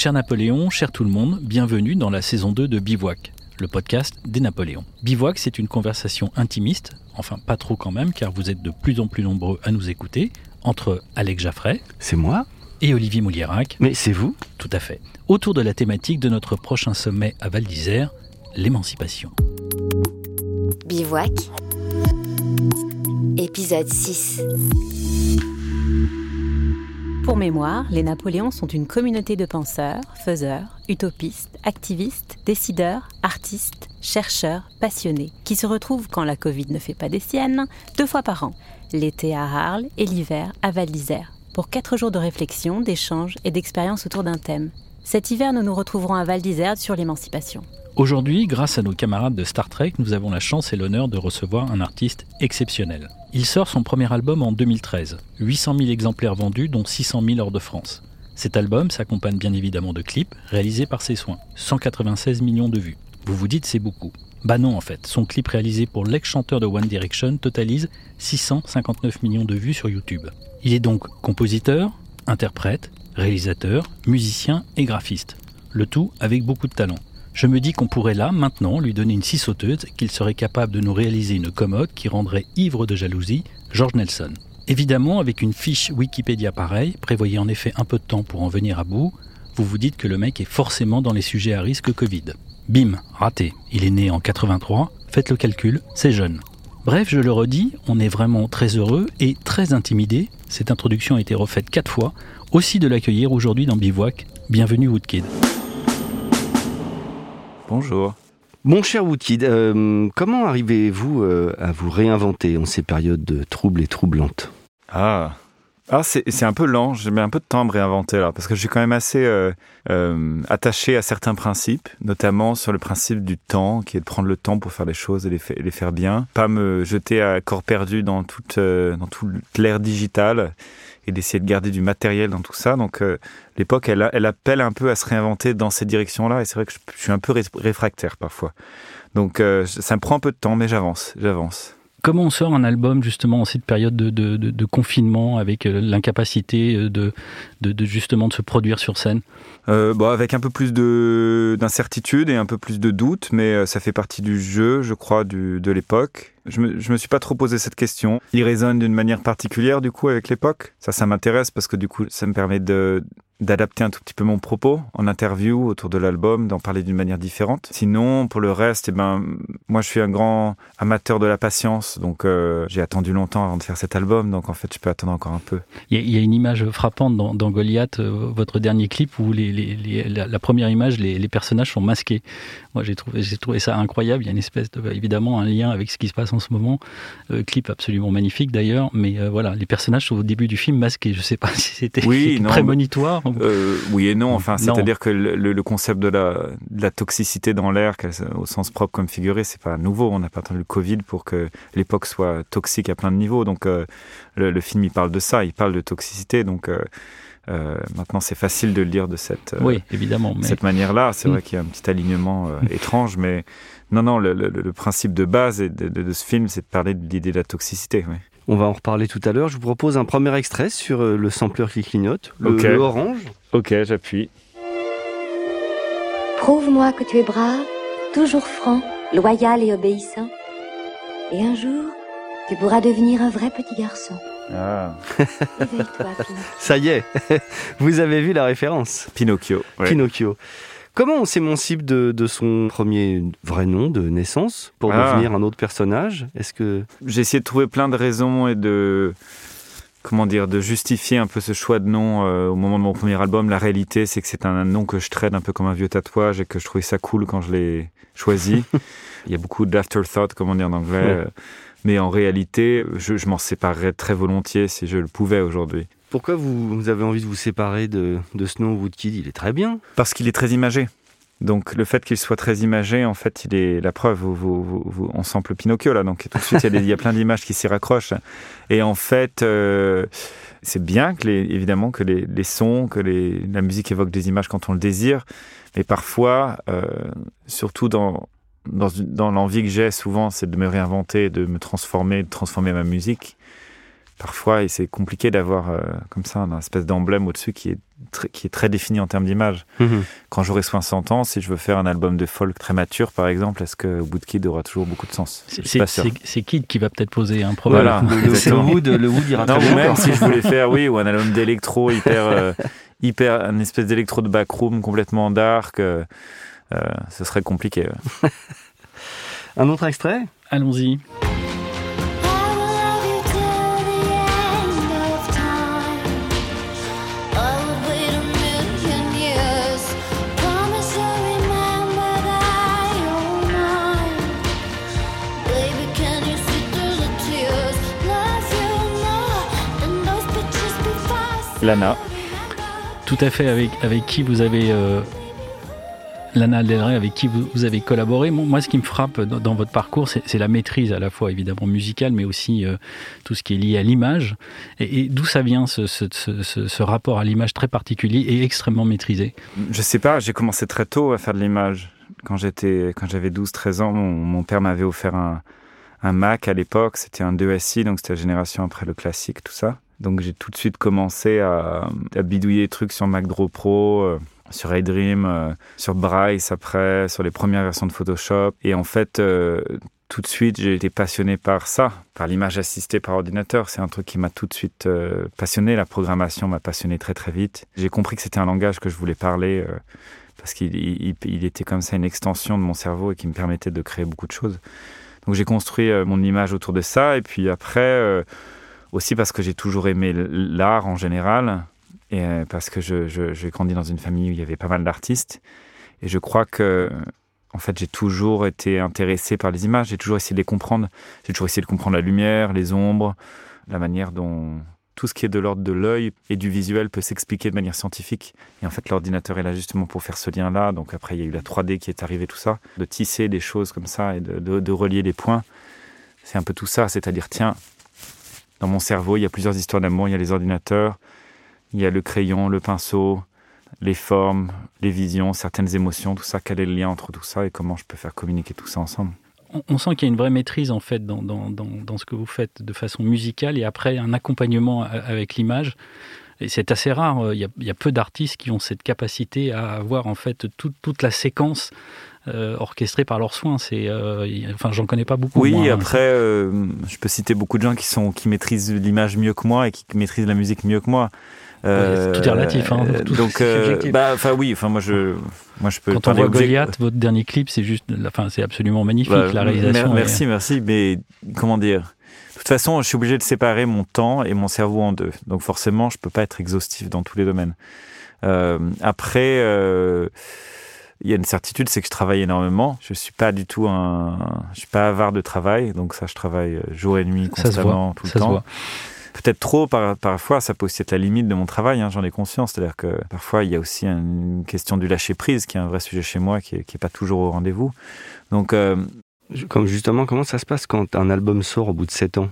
Cher Napoléon, cher tout le monde, bienvenue dans la saison 2 de Bivouac, le podcast des Napoléons. Bivouac, c'est une conversation intimiste, enfin pas trop quand même, car vous êtes de plus en plus nombreux à nous écouter, entre Alex Jaffray. C'est moi Et Olivier Moulierac. Mais c'est vous Tout à fait. Autour de la thématique de notre prochain sommet à Val d'Isère, l'émancipation. Bivouac, épisode 6. Pour mémoire, les Napoléons sont une communauté de penseurs, faiseurs, utopistes, activistes, décideurs, artistes, chercheurs, passionnés, qui se retrouvent quand la Covid ne fait pas des siennes, deux fois par an, l'été à Arles et l'hiver à Val d'Isère, pour quatre jours de réflexion, d'échange et d'expérience autour d'un thème. Cet hiver, nous nous retrouverons à Val d'Isère sur l'émancipation. Aujourd'hui, grâce à nos camarades de Star Trek, nous avons la chance et l'honneur de recevoir un artiste exceptionnel. Il sort son premier album en 2013, 800 000 exemplaires vendus, dont 600 000 hors de France. Cet album s'accompagne bien évidemment de clips réalisés par ses soins, 196 millions de vues. Vous vous dites c'est beaucoup. Bah non en fait, son clip réalisé pour l'ex-chanteur de One Direction totalise 659 millions de vues sur YouTube. Il est donc compositeur, interprète, réalisateur, musicien et graphiste. Le tout avec beaucoup de talent. Je me dis qu'on pourrait là, maintenant, lui donner une scie sauteuse, qu'il serait capable de nous réaliser une commode qui rendrait ivre de jalousie George Nelson. Évidemment, avec une fiche Wikipédia pareille, prévoyez en effet un peu de temps pour en venir à bout, vous vous dites que le mec est forcément dans les sujets à risque Covid. Bim, raté. Il est né en 83, faites le calcul, c'est jeune. Bref, je le redis, on est vraiment très heureux et très intimidé. Cette introduction a été refaite quatre fois, aussi de l'accueillir aujourd'hui dans Bivouac. Bienvenue Woodkid. Bonjour. Mon cher Woodkid, euh, comment arrivez-vous euh, à vous réinventer en ces périodes troubles et troublantes? Ah, ah c'est un peu lent, je mets un peu de temps à me réinventer là, parce que je suis quand même assez euh, euh, attaché à certains principes, notamment sur le principe du temps, qui est de prendre le temps pour faire les choses et les, faire bien, pas me jeter à corps perdu dans toute, euh, toute l'ère digitale et d'essayer de garder du matériel dans tout ça. Donc euh, l'époque, elle, elle appelle un peu à se réinventer dans ces directions-là, et c'est vrai que je, suis un peu ré- réfractaire parfois. Donc euh, ça me prend un peu de temps, mais j'avance, j'avance. Comment on sort un album justement en cette période de, confinement avec euh, l'incapacité euh, de, justement de se produire sur scène? Euh, bon, avec un peu plus de d'incertitude et un peu plus de doute, mais ça fait partie du jeu, je crois, de l'époque. Je me, me suis pas trop posé cette question. Il résonne d'une manière particulière, du coup, avec l'époque? Ça, ça m'intéresse parce que, du coup, ça me permet d'adapter un tout petit peu mon propos en interview autour de l'album, d'en parler d'une manière différente. Sinon, pour le reste, eh ben, moi, je suis un grand amateur de la patience, donc euh, j'ai attendu longtemps avant de faire cet album, donc en fait, je peux attendre encore un peu. Il y, a- une image frappante dans, Goliath, euh, votre dernier clip, où la, première image, les, personnages sont masqués. Moi, j'ai trouvé, j'ai trouvé ça incroyable. Il y a une espèce de, évidemment, un lien avec ce qui se passe en ce moment. Euh, clip absolument magnifique d'ailleurs, mais euh, voilà, les personnages sont au début du film masqués. Je sais pas si c'était Oui, prémonitoire. ou- Euh, oui et non. Enfin, c'est-à-dire que le, concept de la, de la toxicité dans l'air, au sens propre comme figuré, c'est pas nouveau. On n'a pas attendu le Covid pour que l'époque soit toxique à plein de niveaux. Donc, le, le film, il parle de ça. Il parle de toxicité. Donc, euh, maintenant, c'est facile de le dire de cette, euh, oui, évidemment. Mais... cette manière-là. C'est Mm. vrai qu'il y a un petit alignement euh, étrange, mais non, non. Le, le- le principe de base de, de- de ce film, c'est de parler de l'idée de la toxicité. oui. On va en reparler tout à l'heure. Je vous propose un premier extrait sur euh, le sampleur qui clignote, le, Ok. le orange. Ok, j'appuie. Prouve-moi que tu es brave, toujours franc, loyal et obéissant. Et un jour, tu pourras devenir un vrai petit garçon. Ah. Ça y est, vous avez vu la référence. Pinocchio. ouais. Pinocchio. Comment on s'émancipe de, de son premier vrai nom de naissance pour Ah. devenir un autre personnage? Est-ce que j'ai essayé de trouver plein de raisons et de comment dire de justifier un peu ce choix de nom euh, au moment de mon premier album. La réalité, c'est que c'est un nom que je traîne un peu comme un vieux tatouage et que je trouvais ça cool quand je l'ai choisi. Il y a beaucoup d'afterthought, comme on dit en anglais. Ouais. euh, Mais en réalité, je, je m'en séparerais très volontiers si je le pouvais aujourd'hui. Pourquoi vous, avez envie de vous séparer de, de nom Woodkid? Il est très bien. Parce qu'il est très imagé. Donc le fait qu'il soit très imagé, en fait, il est la preuve. Vous, vous- vous- on Pinocchio là, donc tout de suite il y a, des- plein d'images qui s'y raccrochent. Et en fait, euh, c'est bien que les, évidemment que les, sons, que la musique évoque des images quand on le désire, mais parfois, euh, surtout dans dans l'envie que j'ai souvent, c'est de me réinventer, de me transformer, de transformer ma musique. Parfois, c'est compliqué d'avoir comme ça un espèce d'emblème au-dessus qui est qui est très défini en termes d'image. Mhm. Quand j'aurai 60 ans, si je veux faire un album de folk très mature, par exemple, est-ce que Woodkid aura toujours beaucoup de sens? C'est Kid qui va peut-être poser un problème. Voilà. Le, Wood, le Wood ira non, même si je voulais faire, oui, ou un album d'électro hyper, euh, hyper, un espèce d'électro de backroom complètement dark, euh, euh, ce serait compliqué. un autre extrait? Allons-y. Lana. Tout à fait, avec, avec qui vous avez. Euh, Lana Del Rey, avec qui vous, avez collaboré. Moi, ce qui me frappe dans, votre parcours, c'est la maîtrise à la fois évidemment musicale, mais aussi euh, tout ce qui est lié à l'image. Et, d'où ça vient ce, rapport à l'image très particulier et extrêmement maîtrisé? Je sais pas, j'ai commencé très tôt à faire de l'image. Quand j'étais, quand j'avais 12-13 ans, mon, père m'avait offert un, un Mac à l'époque, c'était un 2SI, donc c'était la génération après le classique, tout ça. Donc j'ai tout de suite commencé à, bidouiller des trucs sur Mac Draw Pro, euh, sur iDream, euh, sur Bryce après, sur les premières versions de Photoshop. Et en fait, euh, tout de suite, j'ai été passionné par ça, par l'image assistée par ordinateur. C'est un truc qui m'a tout de suite passionné. La programmation m'a passionné très très vite. J'ai compris que c'était un langage que je voulais parler parce qu'il il, était comme ça une extension de mon cerveau et qui me permettait de créer beaucoup de choses. Donc j'ai construit mon image autour de ça. Et puis après aussi parce que j'ai toujours aimé l'art en général et euh, parce que je, j'ai grandi dans une famille où il y avait pas mal d'artistes. Et je crois que, en fait, j'ai toujours été intéressé par les images, j'ai toujours essayé de les comprendre. J'ai toujours essayé de comprendre la lumière, les ombres, la manière dont tout ce qui est de l'ordre de l'œil et du visuel peut s'expliquer de manière scientifique. Et en fait, l'ordinateur est là justement pour faire ce lien-là. Donc après, il y a eu la 3D qui est arrivée, tout ça. De tisser des choses comme ça et de, de relier les points. C'est un peu tout ça. C'est-à-dire, tiens, dans mon cerveau, il y a plusieurs histoires d'amour. Il y a les ordinateurs, il y a le crayon, le pinceau, les formes, les visions, certaines émotions, tout ça. Quel est le lien entre tout ça et comment je peux faire communiquer tout ça ensemble? On sent qu'il y a une vraie maîtrise en fait dans, dans, dans, ce que vous faites de façon musicale et après un accompagnement avec l'image. Et c'est assez rare. Il y, a, il y, a, peu d'artistes qui ont cette capacité à avoir en fait toute la séquence euh, orchestrés par leurs soins. C'est, euh, enfin, j'en connais pas beaucoup. Oui, hein. après, euh, je peux citer beaucoup de gens qui sont qui maîtrisent l'image mieux que moi et qui maîtrisent la musique mieux que moi. tout est relatif. Hein, donc, bah, enfin oui, enfin moi je, moi je peux. Quand on voit Goliath, votre dernier clip, c'est juste, enfin c'est absolument magnifique bah, la réalisation. Merci, merci, mais comment dire? De toute façon, je suis obligé de séparer mon temps et mon cerveau en deux. Donc forcément, je peux pas être exhaustif dans tous les domaines. après il y a une certitude, c'est que je travaille énormément. Je suis pas du tout un, je suis pas avare de travail, donc ça, je travaille euh, jour et nuit constamment, tout le temps. Peut-être trop par, parfois, ça peut aussi être la limite de mon travail, hein, j'en ai conscience. C'est-à-dire que parfois, il y a aussi une question du lâcher prise, qui est un vrai sujet chez moi, qui est, pas toujours au rendez-vous. Donc, euh, comme justement, comment ça se passe quand un album sort au bout de 7 ans?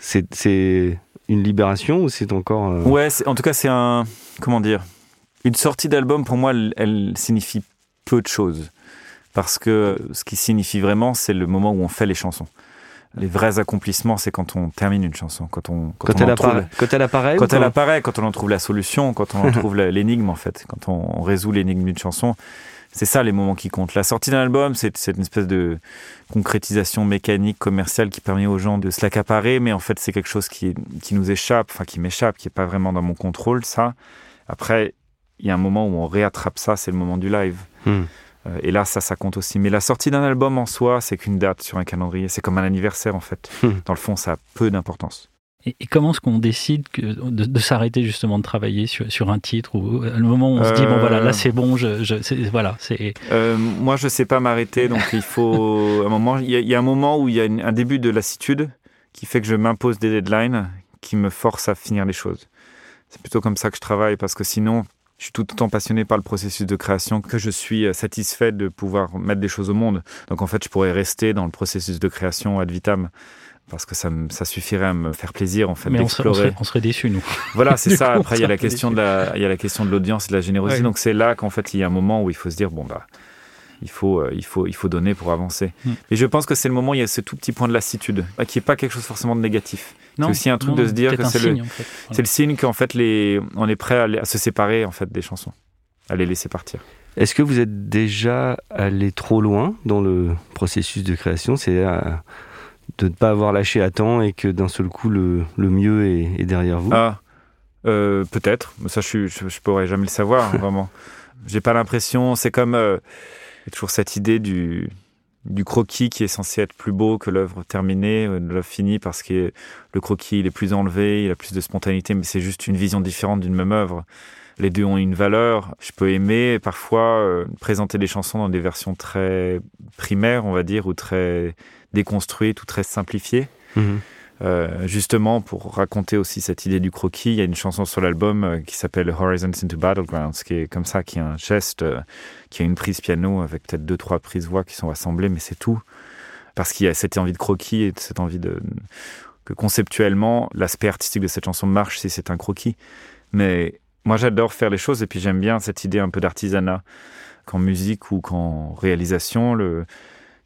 C'est une libération ou c'est encore euh, Ouais, en tout cas, c'est un comment dire une sortie d'album pour moi, elle, elle signifie peu de choses. Parce que ce qui signifie vraiment, c'est le moment où on fait les chansons. Les vrais accomplissements, c'est quand on termine une chanson, quand on quand, elle, apparaît, quand elle apparaît, quand elle apparaît, quand on en trouve la solution, quand on en trouve l'énigme en fait, quand on, résout l'énigme d'une chanson. C'est ça les moments qui comptent. La sortie d'un album, c'est une espèce de concrétisation mécanique, commerciale qui permet aux gens de se l'accaparer, mais en fait c'est quelque chose qui, qui nous échappe, enfin qui m'échappe, qui est pas vraiment dans mon contrôle. Ça. Après, il y a un moment où on réattrape ça, c'est le moment du live. Hmm. Euh, et là, ça, ça compte aussi. Mais la sortie d'un album en soi, c'est qu'une date sur un calendrier. C'est comme un anniversaire, en fait. Hmm. Dans le fond, ça a peu d'importance. Et, comment est-ce qu'on décide que, de, s'arrêter justement de travailler sur, sur, un titre ou le moment où on se dit bon voilà là c'est bon je, voilà c'est euh, moi je sais pas m'arrêter donc il faut un moment il y, a un moment où il y a un début de lassitude qui fait que je m'impose des deadlines qui me forcent à finir les choses c'est plutôt comme ça que je travaille parce que sinon je suis tout autant passionné par le processus de création que je suis euh, satisfait de pouvoir mettre des choses au monde. Donc en fait, je pourrais rester dans le processus de création ad vitam parce que ça, ça suffirait à me faire plaisir en fait Mais on serait, on serait, déçus nous. Voilà, c'est ça. Après, il y a la question de la, il y a la question de l'audience et de la générosité. Donc c'est là qu'en fait il y a un moment où il faut se dire bon bah Il faut, euh, il faut, il faut donner pour avancer. Mm. Et je pense que c'est le moment où il y a ce tout petit point de lassitude, euh, qui n'est pas quelque chose forcément de négatif. C'est aussi un truc de se dire que c'est le, signe, en fait. Voilà. c'est le signe qu'en fait, les, on est prêt à, se séparer en fait des chansons, à les laisser partir. Est-ce que vous êtes déjà allé trop loin dans le processus de création C'est à- de ne pas avoir lâché à temps et que d'un seul coup le, le mieux est, est derrière vous? Ah, euh, peut-être. Mais Ça, je, je, je pourrais jamais le savoir, vraiment. J'ai pas l'impression. C'est comme euh, y a toujours cette idée du croquis qui est censé être plus beau que l'œuvre terminée, euh, l'œuvre finie, parce que le croquis il est plus enlevé, il a plus de spontanéité, mais c'est juste une vision différente d'une même œuvre. Les deux ont une valeur. Je peux aimer parfois euh, présenter des chansons dans des versions très primaires, on va dire, ou très déconstruites ou très simplifiées. Mhm. Euh, justement pour raconter aussi cette idée du croquis, il y a une chanson sur l'album euh, qui s'appelle Horizons into Battlegrounds, qui est comme ça, qui a un geste, euh, qui a une prise piano avec peut-être deux trois prises voix qui sont assemblées, mais c'est tout, parce qu'il y a cette envie de croquis et cette envie de que conceptuellement l'aspect artistique de cette chanson marche si c'est un croquis. Mais moi j'adore faire les choses et puis j'aime bien cette idée un peu d'artisanat qu'en musique ou qu'en réalisation le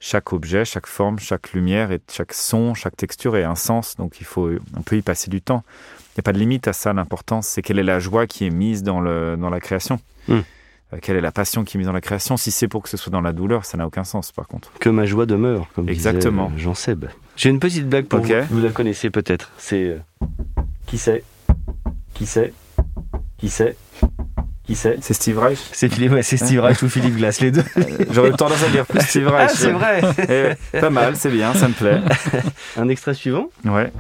chaque objet, chaque forme, chaque lumière et chaque son, chaque texture ait un sens. Donc il faut, on peut y passer du temps. Il n'y a pas de limite à ça. L'important, c'est quelle est la joie qui est mise dans, le, dans la création. Mm. Euh, Quelle est la passion qui est mise dans la création Si c'est pour que ce soit dans la douleur, ça n'a aucun sens par contre. Que ma joie demeure, comme Exactement. disait euh, Jean Seb. J'ai une petite blague pour Ok. vous. Vous la connaissez peut-être. C'est euh, qui c'est? Qui c'est? Qui c'est? Qui c'est C'est Steve Reich C'est Philippe, ouais, c'est Steve Reich ou Philippe Glass, les deux. J'aurais eu tendance à dire plus Steve Reich. Ah, c'est vrai. Eh, pas mal, c'est bien, ça me plaît. Un extrait suivant. Ouais.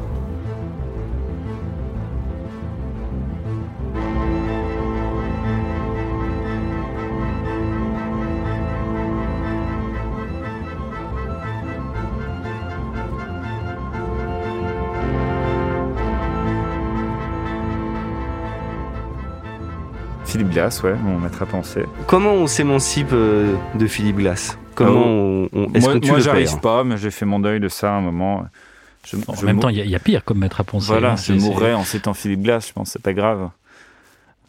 Glass, ouais, mon maître à penser. Comment on s'émancipe euh, de Philippe Glass Comment on, on- est-ce moi, que tu moi, le j'arrive perds pas, mais j'ai fait mon deuil de ça à un moment. Je, En je même mou- temps, il y, a- il y a pire comme maître à penser. voilà, hein. je mourrais en citant Philippe Glass, je pense, c'est pas grave.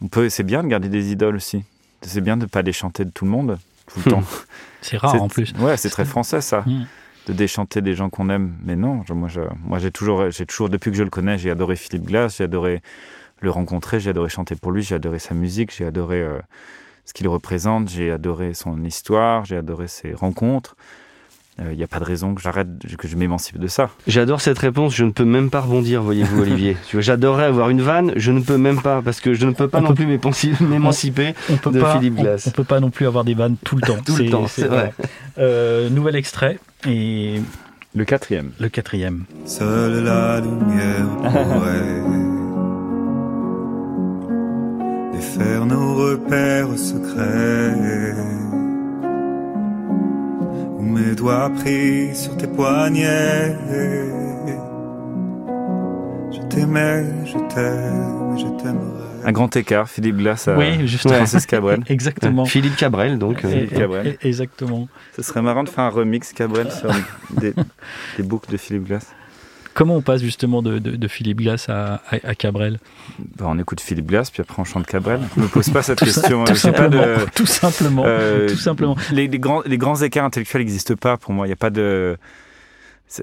On peut, c'est bien de garder des idoles aussi. C'est bien de pas déchanter de tout le monde tout le temps. C'est rare C'est- en plus. Ouais, c'est très français ça, Mm. de déchanter des gens qu'on aime. Mais non, je- moi, je- moi, j'ai toujours, j'ai toujours, depuis que je le connais, j'ai adoré Philippe Glass, j'ai adoré le rencontrer, j'ai adoré chanter pour lui, j'ai adoré sa musique, j'ai adoré euh, ce qu'il représente, j'ai adoré son histoire, j'ai adoré ses rencontres. Il n'y a pas de raison que j'arrête, que je m'émancipe de ça. J'adore cette réponse, je ne peux même pas rebondir, voyez-vous, Olivier. Tu vois, J'adorerais avoir une vanne, je ne peux même pas, parce que je ne peux pas On non peut- plus m'émanciper. On peut de pas, Philippe on- Glass. On, peut pas non plus avoir des vannes tout le temps. Tout le temps, c'est vrai. Euh, nouvel extrait et Le quatrième. le quatrième. Seule la lumière pourrait défaire nos repères secrets. Où mes doigts pris sur tes poignets. Je t'aimais, je t'aime, je t'aimerais. Un grand écart, Philippe Glass à Oui, justement. Francis Cabrel. Exactement. Philippe Cabrel, donc. euh, Et- et- Cabrel. Exactement. Ce serait marrant de faire un remix Cabrel sur des, des boucles de Philippe Glass. Comment on passe justement de, de- de Philippe Glass à, à- à Cabrel Bah, on écoute Philippe Glass, puis après on chante Cabrel. Je me pose pas cette Tout, question. tout pas simplement. de, Tout simplement. euh, tout simplement. Les, les grands, les grands écarts intellectuels n'existent pas pour moi. Il n'y a pas de.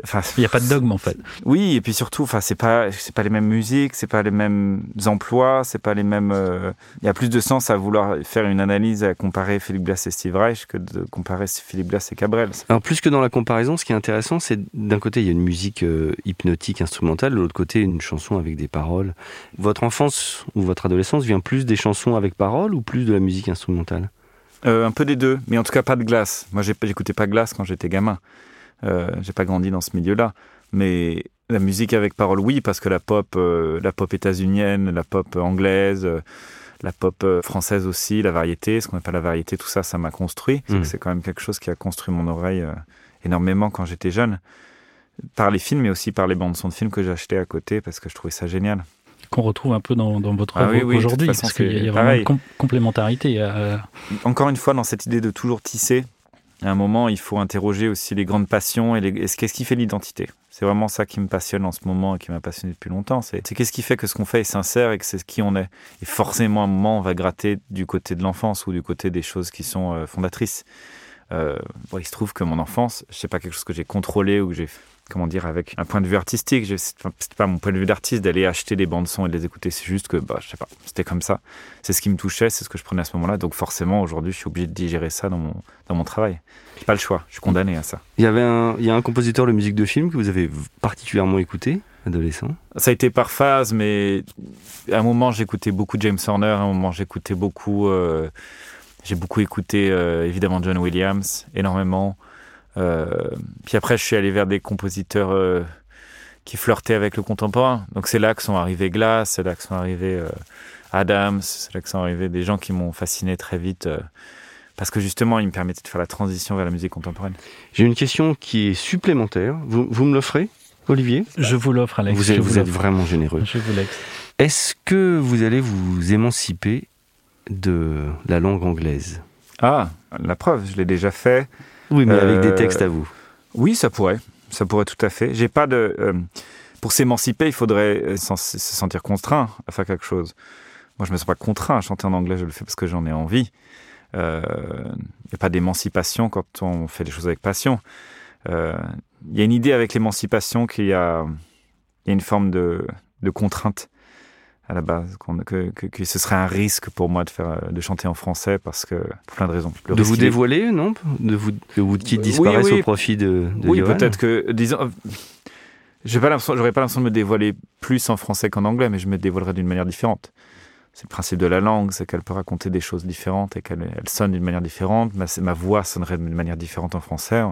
Enfin, Il n'y a pas de dogme en fait. Oui, et puis surtout, enfin, c'est pas, c'est pas les mêmes musiques, c'est pas les mêmes emplois, c'est pas les mêmes. euh, Il y a plus de sens à vouloir faire une analyse à comparer Philippe Glass et Steve Reich que de comparer Philippe Glass et Cabrel. Alors plus que dans la comparaison, ce qui est intéressant, c'est d'un côté il y a une musique euh, hypnotique instrumentale, de l'autre côté une chanson avec des paroles. Votre enfance ou votre adolescence vient plus des chansons avec paroles ou plus de la musique instrumentale? Euh, un peu des deux, mais en tout cas pas de glace. Moi, j'ai- j'écoutais pas glace quand j'étais gamin. Euh, j'ai pas grandi dans ce milieu-là. Mais la musique avec parole, oui, parce que la pop, euh, la pop états-unienne, la pop anglaise, euh, la pop française aussi, la variété, ce qu'on appelle la variété, tout ça, ça m'a construit. C'est Mm. C'est quand même quelque chose qui a construit mon oreille énormément quand j'étais jeune. Par les films, mais aussi par les bandes son de films que j'achetais à côté parce que je trouvais ça génial. Qu'on retrouve un peu dans, dans votre Ah oui, oui, aujourd'hui. Parce qu'il y a- y vraiment une complémentarité. encore une fois, dans cette idée de toujours tisser, à un moment, il faut interroger aussi les grandes passions et, les- qu'est-ce qui fait l'identité. C'est vraiment ça qui me passionne en ce moment et qui m'a passionné depuis longtemps. C'est qu'est-ce qui fait que ce qu'on fait est sincère et que c'est qui on est. Et forcément, à un moment, on va gratter du côté de l'enfance ou du côté des choses qui sont euh, fondatrices. Euh, il se trouve que mon enfance, je sais pas quelque chose que j'ai contrôlé ou que j'ai comment dire, avec un point de vue artistique. C'était pas mon point de vue d'artiste d'aller acheter des bandes son et de les écouter. C'est juste que, bah, je sais pas, c'était comme ça. C'est ce qui me touchait, c'est ce que je prenais à ce moment-là. Donc forcément, aujourd'hui, je suis obligé de digérer ça dans mon, dans mon travail. J'ai pas le choix. Je suis condamné à ça. Il y avait un, il y a un compositeur de musique de film que vous avez particulièrement écouté, adolescent? Ça a été par phase, mais à un moment, j'écoutais beaucoup James Horner. À un moment, j'écoutais beaucoup. Euh, j'ai beaucoup écouté euh, évidemment John Williams, énormément. Euh, puis après, je suis allé vers des compositeurs euh, qui flirtaient avec le contemporain. Donc c'est là que sont arrivés Glass, c'est là que sont arrivés euh, Adams, c'est là que sont arrivés des gens qui m'ont fasciné très vite parce que justement, ils me permettaient de faire la transition vers la musique contemporaine. J'ai une question qui est supplémentaire. Vous, vous me l'offrez, Olivier? Je vous l'offre, Alex. Vous êtes, vous êtes vraiment généreux. Je vous laisse. Est-ce que vous allez vous émanciper de la langue anglaise? Ah, la preuve, je l'ai déjà fait. Oui, mais avec des textes à vous. Oui, ça pourrait. Ça pourrait tout à fait. J'ai pas de. Euh, pour s'émanciper, il faudrait se sentir contraint à faire quelque chose. Moi, je me sens pas contraint à chanter en anglais. Je le fais parce que j'en ai envie. Il euh, n'y a pas d'émancipation quand on fait des choses avec passion. Il euh, y a une idée avec l'émancipation qu'il y, a une forme de, de contrainte à la base, que, que, ce serait un risque pour moi de, faire, de chanter en français parce que pour plein de raisons. de vous dévoiler, non? De vous que vous qui disparaissent au profit de, de Oui, peut-être que disons. J'ai pas l'impression, j'aurais pas l'impression de me dévoiler plus en français qu'en anglais, mais je me dévoilerais d'une manière différente. C'est le principe de la langue, c'est qu'elle peut raconter des choses différentes et qu'elle elle sonne d'une manière différente. Ma, ma voix sonnerait d'une manière différente en français.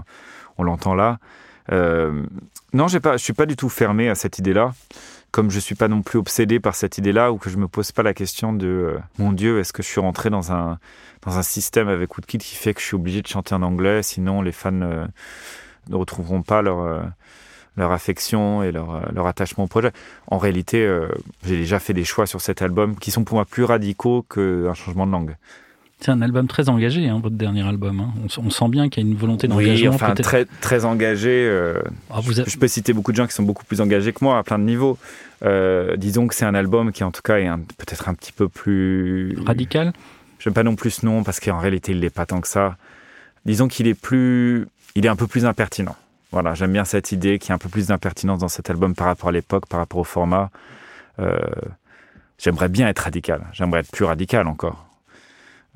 On, l'entend là. Euh, non, pas, je suis pas du tout fermé à cette idée-là comme je suis pas non plus obsédé par cette idée-là ou que je me pose pas la question de euh, mon Dieu, est-ce que je suis rentré dans un dans un système avec Woodkid qui fait que je suis obligé de chanter en anglais, sinon les fans euh, ne retrouveront pas leur euh, leur affection et leur, leur attachement au projet. En réalité, j'ai déjà fait des choix sur cet album qui sont pour moi plus radicaux qu'un changement de langue. C'est un album très engagé, hein, votre dernier album. Hein. On, sent bien qu'il y a une volonté d'engagement. Oui, enfin très, très engagé. Euh, ah, je, peux citer beaucoup de gens qui sont beaucoup plus engagés que moi à plein de niveaux. Euh, disons que c'est un album qui en tout cas est peut-être un petit peu plus... Radical Je n'aime pas non plus ce nom parce qu'en réalité il n'est pas tant que ça. Disons qu'il est plus... Il est un peu plus impertinent. Voilà, j'aime bien cette idée qu'il y a un peu plus d'impertinence dans cet album par rapport à l'époque, par rapport au format. Euh, j'aimerais bien être radical. J'aimerais être plus radical encore.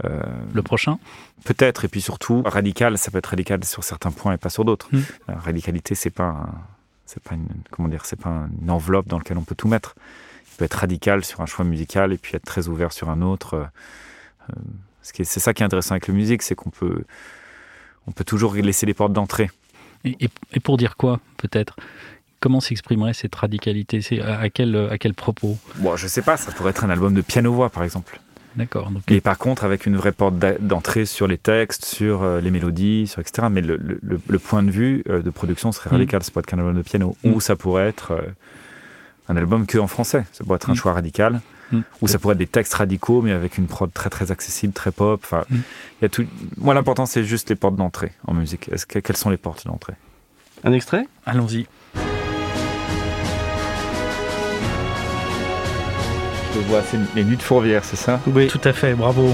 Euh, le prochain? Peut-être, et puis surtout, radical, ça peut être radical sur certains points et pas sur d'autres. Hmm. La radicalité, c'est pas, c'est pas une, comment dire, c'est pas une enveloppe dans laquelle on peut tout mettre. Il peut être radical sur un choix musical et puis être très ouvert sur un autre. Euh, c'est ça qui est intéressant avec la musique, c'est qu'on peut, on peut toujours laisser les portes d'entrée. Et, pour dire quoi, peut-être? Comment s'exprimerait cette radicalité? C'est à quel, à quel propos? Bon, je sais pas. Ça pourrait être un album de piano-voix, par exemple. D'accord. Et par contre, avec une vraie porte d'entrée sur les textes, sur euh, les mélodies, sur etc. Mais le, point de vue euh, de production serait mm. radical. Ça pourrait être un album de piano. Mm. Ou ça pourrait être euh, un album que en français. Ça pourrait être un mm. choix radical. Ou ça pourrait être des textes radicaux, mais avec une prod très très accessible, très pop. Enfin, il y a tout. Moi, l'important, c'est juste les portes d'entrée en musique. Est-ce que, quelles sont les portes d'entrée? Un extrait? Allons-y. Je vois, c'est les nuits de Fourvière, c'est ça Oui, tout à fait, bravo.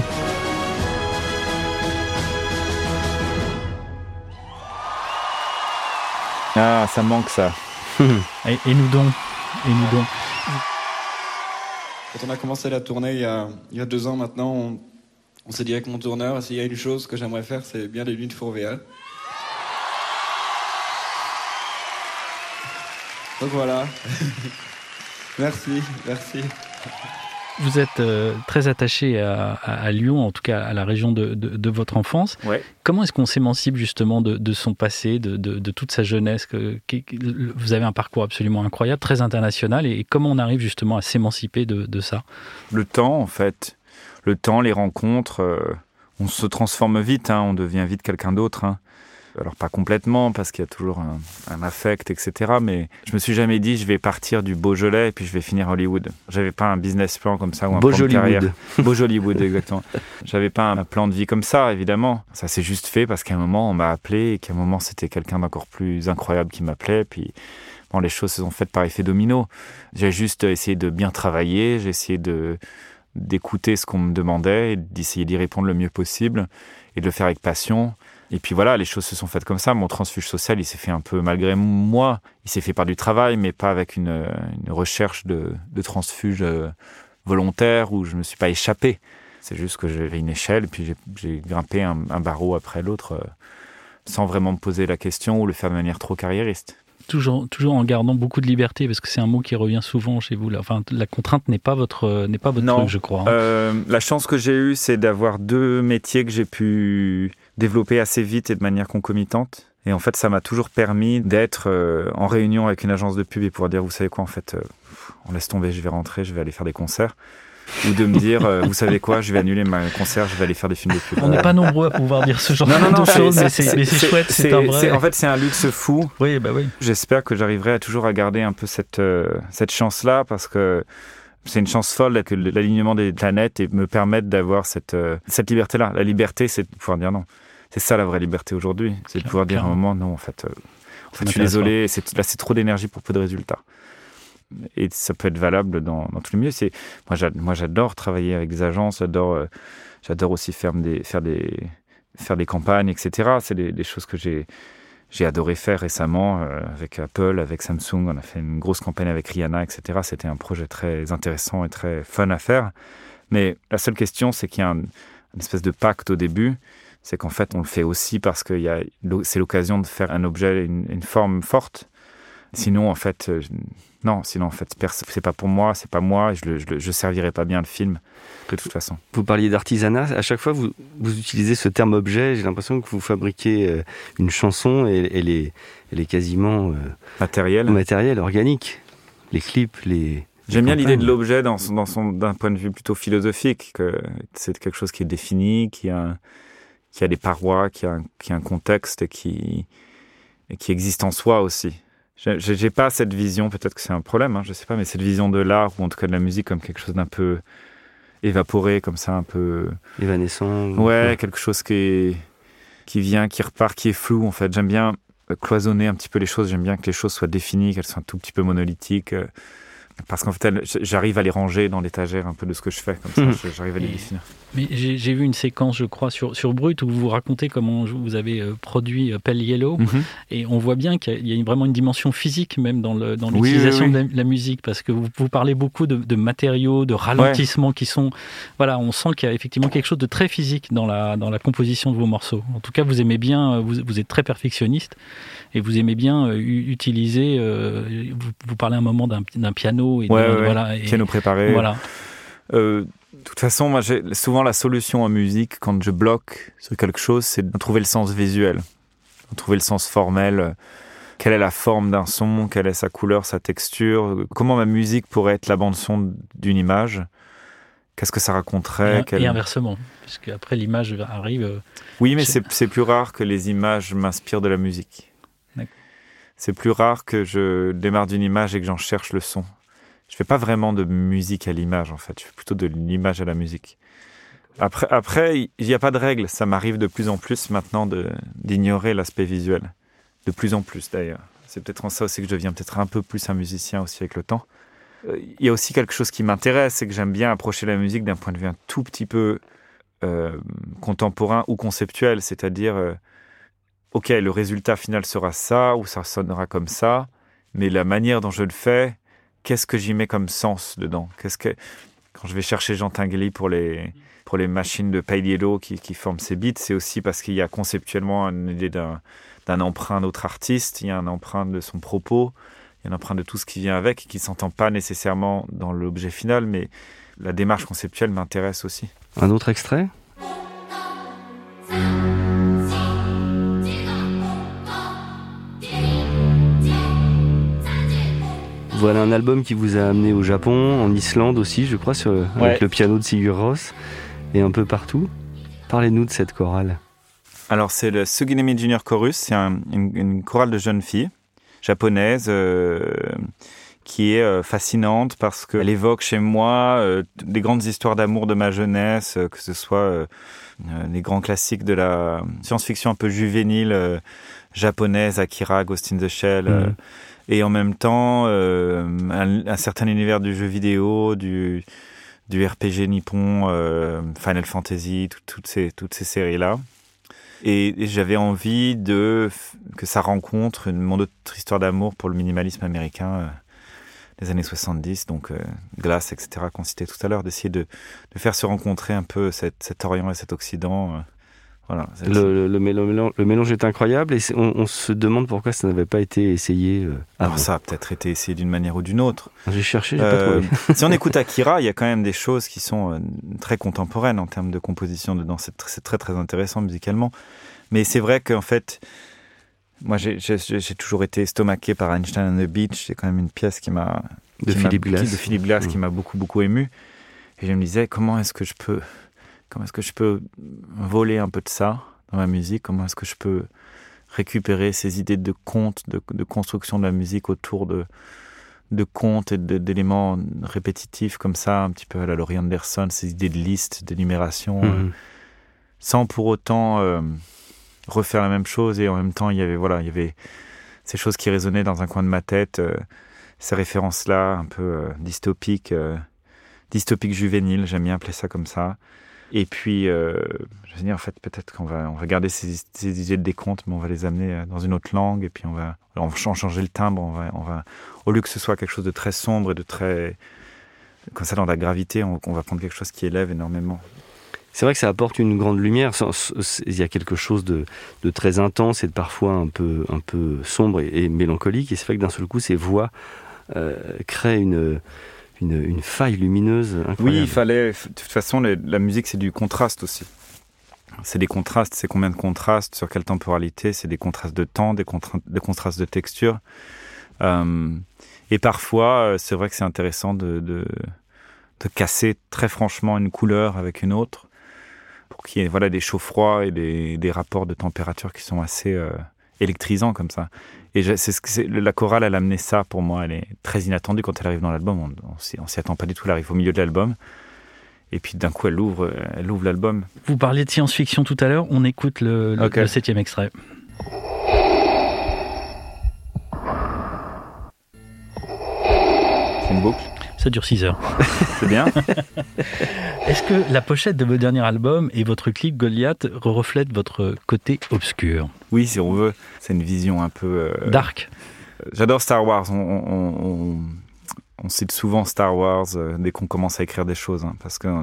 Ah, ça manque ça. et, nous donc, et nous donc. Quand on a commencé la tournée il y a, il y a deux ans maintenant, on, s'est dit avec mon tourneur, s'il y a une chose que j'aimerais faire, c'est bien les nuits de Fourvière. Donc voilà. merci, merci. Vous êtes euh, très attaché à, Lyon, en tout cas à la région de, votre enfance. Comment est-ce qu'on s'émancipe justement de, son passé, de, toute sa jeunesse Vous avez un parcours absolument incroyable, très international, et comment on arrive justement à s'émanciper de, ça? Le temps, en fait. Le temps, les rencontres, euh, on se transforme vite, hein, on devient vite quelqu'un d'autre. Hein alors pas complètement parce qu'il y a toujours un, affect, etc. Mais je me suis jamais dit je vais partir du Beaujolais et puis je vais finir Hollywood. J'avais pas un business plan comme ça ou un plan de carrière. Beaujollywood, exactement. J'avais pas un plan de vie comme ça, évidemment. Ça s'est juste fait parce qu'à un moment on m'a appelé et qu'à un moment c'était quelqu'un d'encore plus incroyable qui m'appelait. Puis bon, les choses se sont faites par effet domino. J'ai juste essayé de bien travailler. J'ai essayé de d'écouter ce qu'on me demandait et d'essayer d'y répondre le mieux possible et de le faire avec passion Et puis voilà, les choses se sont faites comme ça. Mon transfuge social, il s'est fait un peu malgré moi. Il s'est fait par du travail, mais pas avec une, recherche de, transfuge euh, volontaire où je ne me suis pas échappé. C'est juste que j'avais une échelle, et puis j'ai grimpé un, barreau après l'autre euh, sans vraiment me poser la question ou le faire de manière trop carriériste. Toujours, toujours en gardant beaucoup de liberté, parce que c'est un mot qui revient souvent chez vous. Enfin, la contrainte n'est pas votre, n'est pas votre non, truc, je crois. Hein. Euh, la chance que j'ai eue, c'est d'avoir deux métiers que j'ai pu développé assez vite et de manière concomitante. Et en fait, ça m'a toujours permis d'être euh, en réunion avec une agence de pub et pouvoir dire, vous savez quoi, en fait, euh, on laisse tomber, je vais rentrer, je vais aller faire des concerts. Ou de me dire, euh, vous savez quoi, je vais annuler mon concert, je vais aller faire des films de pub. On n'est pas nombreux à pouvoir dire ce genre de choses, mais c'est chouette, c'est un vrai. En fait, c'est un luxe fou. Oui, bah oui. J'espère que j'arriverai à toujours à garder un peu cette, cette chance-là parce que c'est une chance folle que l'alignement des planètes et me permette d'avoir cette, cette liberté-là. La liberté, c'est de pouvoir dire non. C'est ça la vraie liberté aujourd'hui. C'est de pouvoir dire à un moment, non, en fait, euh, en fait je suis désolé, là c'est trop d'énergie pour peu de résultats. Et ça peut être valable dans, tous les milieux. C'est, moi, j'adore travailler avec des agences, j'adore, euh, j'adore aussi faire des, faire, des, faire des campagnes, etc. C'est des, choses que j'ai, j'ai adoré faire récemment euh, avec Apple, avec Samsung. On a fait une grosse campagne avec Rihanna, etc. C'était un projet très intéressant et très fun à faire. Mais la seule question, c'est qu'il y a une espèce de pacte au début c'est qu'en fait, on le fait aussi parce que c'est l'occasion de faire un objet, une, forme forte. Sinon, en fait, euh, non, sinon, en fait, c'est pas pour moi, c'est pas moi, je, je, servirai pas bien le film, de toute façon. Vous parliez d'artisanat, à chaque fois, vous, vous utilisez ce terme objet, j'ai l'impression que vous fabriquez euh, une chanson et elle est, elle est quasiment. Euh, matérielle. Matérielle, organique. Les clips, les. J'aime bien l'idée de l'objet dans, dans son, d'un point de vue plutôt philosophique, que c'est quelque chose qui est défini, qui a qui a des parois, qui a un, qui a un contexte et qui, qui existe en soi aussi. J'ai pas cette vision, peut-être que c'est un problème, hein, je sais pas, mais cette vision de l'art ou en tout cas de la musique comme quelque chose d'un peu évaporé, comme ça, un peu évanescent. Ouais, quelque chose qui qui vient, qui repart, qui est flou. En fait, j'aime bien cloisonner un petit peu les choses. J'aime bien que les choses soient définies, qu'elles soient un tout petit peu monolithiques parce qu'en fait, j'arrive à les ranger dans l'étagère un peu de ce que je fais, comme ça, j'arrive à les définir. Mais j'ai vu une séquence, je crois, sur, sur Brut où vous racontez comment vous avez euh, produit euh, Pale Yellow, mhm. et on voit bien qu'il y a vraiment une dimension physique même dans l'utilisation de la, musique, parce que vous, vous parlez beaucoup de, matériaux, de ralentissements qui sont, voilà, on sent qu'il y a effectivement quelque chose de très physique dans la, dans la composition de vos morceaux. En tout cas, vous aimez bien, euh, vous, vous êtes très perfectionniste, et vous aimez bien utiliser, vous, vous, parlez un moment d'un piano, et, voilà, et piano préparé. Voilà. De toute façon, moi, j'ai souvent la solution en musique quand je bloque sur quelque chose, c'est de trouver le sens visuel, de trouver le sens formel. Quelle est la forme d'un son Quelle est sa couleur, sa texture Comment ma musique pourrait être la bande son d'une image Qu'est-ce que ça raconterait Et, inversement, puisque après l'image arrive. Euh, oui, mais c'est plus rare que les images m'inspirent de la musique. C'est plus rare que je démarre d'une image et que j'en cherche le son je fais pas vraiment de musique à l'image en fait, je fais plutôt de l'image à la musique. Après, après, il n'y a pas de règle. Ça m'arrive de plus en plus maintenant d'ignorer l'aspect visuel. De plus en plus d'ailleurs. C'est peut-être en ça aussi que je deviens peut-être un peu plus un musicien aussi avec le temps. Euh, il y a aussi quelque chose qui m'intéresse, c'est que j'aime bien approcher la musique d'un point de vue un tout petit peu euh, contemporain ou conceptuel. C'est-à-dire, euh, ok, le résultat final sera ça ou ça sonnera comme ça, mais la manière dont je le fais, qu'est-ce que j'y mets comme sens dedans? Qu'est-ce que quand je vais chercher Jean Tinguely pour les pour les machines de Pale qui, qui forment ces beats, c'est aussi parce qu'il y a conceptuellement une idée d'un d'un emprunt d'autre artiste, il y a un emprunt de son propos, il y a un emprunt de tout ce qui vient avec, qui s'entend pas nécessairement dans l'objet final, mais la démarche conceptuelle m'intéresse aussi. Un autre extrait? Voilà un album qui vous a amené au Japon, en Islande aussi, je crois, sur, avec le piano de Sigur Ross, et un peu partout. Parlez-nous de cette chorale. Alors, c'est le Suginemi Junior Chorus, c'est une, chorale de jeunes filles japonaises euh, qui est euh, fascinante parce qu'elle évoque chez moi euh, des grandes histoires d'amour de ma jeunesse, que ce soit les grands classiques de la science-fiction un peu juvénile japonaise, Akira, Ghost in the Shell. Mm et en même temps euh, un, certain univers du jeu vidéo, du, du RPG nippon, euh, Final Fantasy, toutes ces, toutes ces séries-là. Et, j'avais envie de que ça rencontre une, mon autre histoire d'amour pour le minimalisme américain euh, des années 70, donc Glace, etc., qu'on citait tout à l'heure, d'essayer de, de, faire se rencontrer un peu cet Orient et cet Occident. Euh, voilà, le, le, mélange, le, mélange, est incroyable et on, se demande pourquoi ça n'avait pas été essayé. Alors ça a peut-être été essayé d'une manière ou d'une autre. J'ai cherché, j'ai pas trouvé. si on écoute Akira, il y a quand même des choses qui sont très contemporaines en termes de composition dedans. C'est très très intéressant musicalement. Mais c'est vrai qu'en fait, moi, j'ai toujours été estomaqué par Einstein on the Beach. C'est quand même une pièce qui m'a de, Philippe Glass, de Philippe Glass, qui mm. m'a beaucoup beaucoup ému. Et je me disais comment est-ce que je peux, comment est-ce que je peux voler un peu de ça dans ma musique? Comment est-ce que je peux récupérer ces idées de contes, de, de construction de la musique autour de de contes et d'éléments répétitifs comme ça, un petit peu à la Laurie Anderson, ces idées de liste, d'énumération, mm-hmm. euh, sans pour autant euh, refaire la même chose et en même temps il y avait voilà il y avait ces choses qui résonnaient dans un coin de ma tête euh, ces références là un peu dystopiques dystopiques juvéniles j'aime bien appeler ça comme ça et puis je veux dire en fait peut-être qu'on va on va garder ces, idées de décompte mais on va les amener dans une autre langue et puis on va on va changer le timbre on va on va au lieu que ce soit quelque chose de très sombre et de très comme ça dans la gravité on, on va prendre quelque chose qui élève énormément c'est vrai que ça apporte une grande lumière. Il y a quelque chose de, très intense et de parfois un peu, un peu sombre et, mélancolique. Et c'est vrai que d'un seul coup, ces voix euh, créent une, une, faille lumineuse. Oui, il fallait. De toute façon, la musique, c'est du contraste aussi. C'est des contrastes. C'est combien de contrastes Sur quelle temporalité C'est des contrastes de temps, des, contrastes de texture. Euh, et parfois, euh, c'est vrai que c'est intéressant de, de, de casser très franchement une couleur avec une autre pour qu'il y ait voilà, des chauds froids et des, des, rapports de température qui sont assez euh, électrisants comme ça. Et c'est la chorale, elle a amené ça pour moi. Elle est très inattendue quand elle arrive dans l'album. On, on s'y attend pas du tout. Elle arrive au milieu de l'album. Et puis d'un coup, elle ouvre, elle ouvre l'album. Vous parliez de science-fiction tout à l'heure. On écoute le, le, le septième extrait. C'est une boucle. Ça dure 6 heures. C'est bien. Est-ce que la pochette de votre dernier album et votre clip Goliath reflètent votre côté obscur Oui, si on veut. C'est une vision un peu. Euh, Dark. J'adore Star Wars. On, cite souvent Star Wars euh, dès qu'on commence à écrire des choses. Hein, parce que dans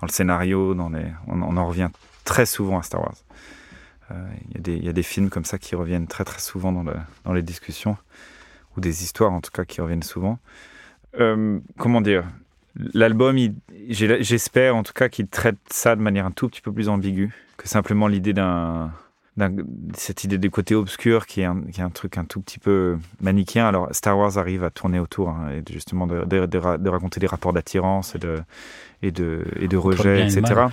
le scénario, dans les, on, en revient très souvent à Star Wars. Euh, il y, a des films comme ça qui reviennent très très souvent dans, le, dans les discussions. Ou des histoires en tout cas qui reviennent souvent. Euh, comment dire L'album, j'espère en tout cas qu'il traite ça de manière un tout petit peu plus ambiguë que simplement l'idée d'un cette idée du côté obscur qui est, un, qui est, un, truc un tout petit peu manichéen. Alors Star Wars arrive à tourner autour hein, et justement de, de, raconter des rapports d'attirance et de, et de, et de rejet, etc.